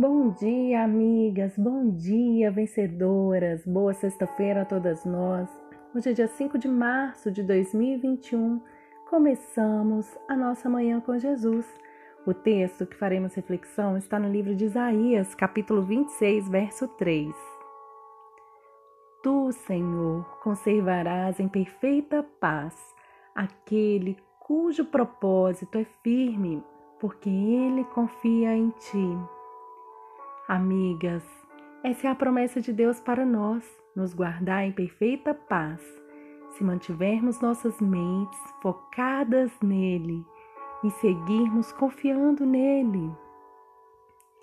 Bom dia, amigas, bom dia, vencedoras, boa sexta-feira a todas nós. Hoje é dia 5 de março de 2021, começamos a nossa manhã com Jesus. O texto que faremos reflexão está no livro de Isaías, capítulo 26, verso 3. Tu, Senhor, conservarás em perfeita paz aquele cujo propósito é firme, porque ele confia em ti. Amigas, essa é a promessa de Deus para nós, nos guardar em perfeita paz, se mantivermos nossas mentes focadas nele e seguirmos confiando nele.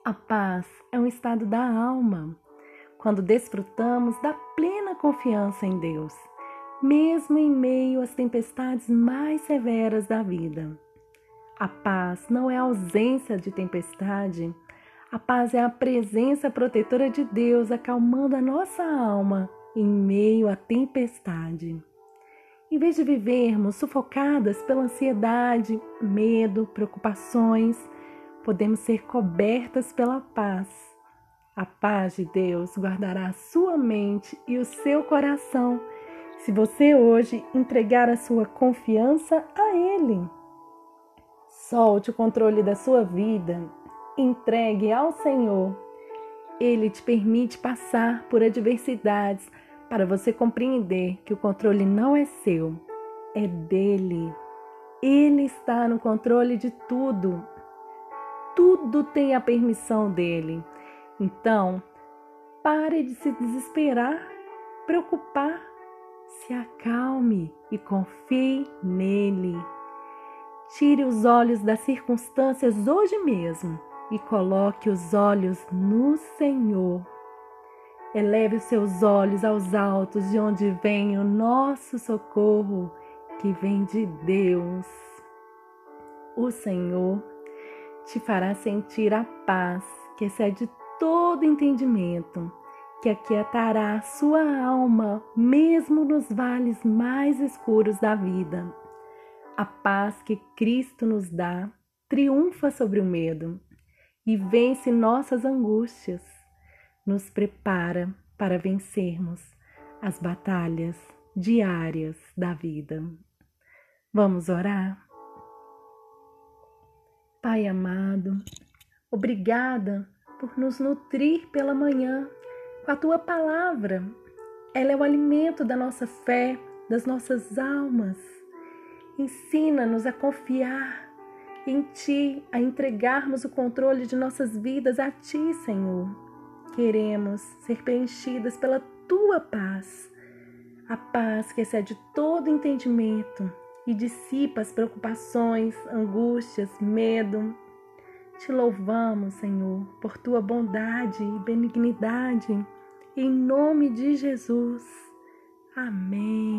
A paz é um estado da alma quando desfrutamos da plena confiança em Deus, mesmo em meio às tempestades mais severas da vida. A paz não é ausência de tempestade, a paz é a presença protetora de Deus acalmando a nossa alma em meio à tempestade. Em vez de vivermos sufocadas pela ansiedade, medo, preocupações, podemos ser cobertas pela paz a paz de Deus guardará a sua mente e o seu coração se você hoje entregar a sua confiança a Ele. Solte o controle da sua vida, entregue ao Senhor. Ele te permite passar por adversidades para você compreender que o controle não é seu, é dele. Ele está no controle de tudo. Tudo tem a permissão dele. Então, pare de se desesperar, preocupar, se acalme e confie nele. Tire os olhos das circunstâncias hoje mesmo e coloque os olhos no Senhor. Eleve os seus olhos aos altos, de onde vem o nosso socorro, que vem de Deus. O Senhor te fará sentir a paz que excede todo entendimento, que aquietará a sua alma, mesmo nos vales mais escuros da vida. A paz que Cristo nos dá triunfa sobre o medo e vence nossas angústias, nos prepara para vencermos as batalhas diárias da vida. Vamos orar? Pai amado, obrigada por nos nutrir pela manhã com a tua palavra. Ela é o alimento da nossa fé, das nossas almas. Ensina-nos a confiar em Ti, a entregarmos o controle de nossas vidas a Ti, Senhor. Queremos ser preenchidas pela Tua paz, a paz que excede todo entendimento e dissipa as preocupações, angústias, medo, te louvamos, Senhor, por tua bondade e benignidade. Em nome de Jesus. Amém.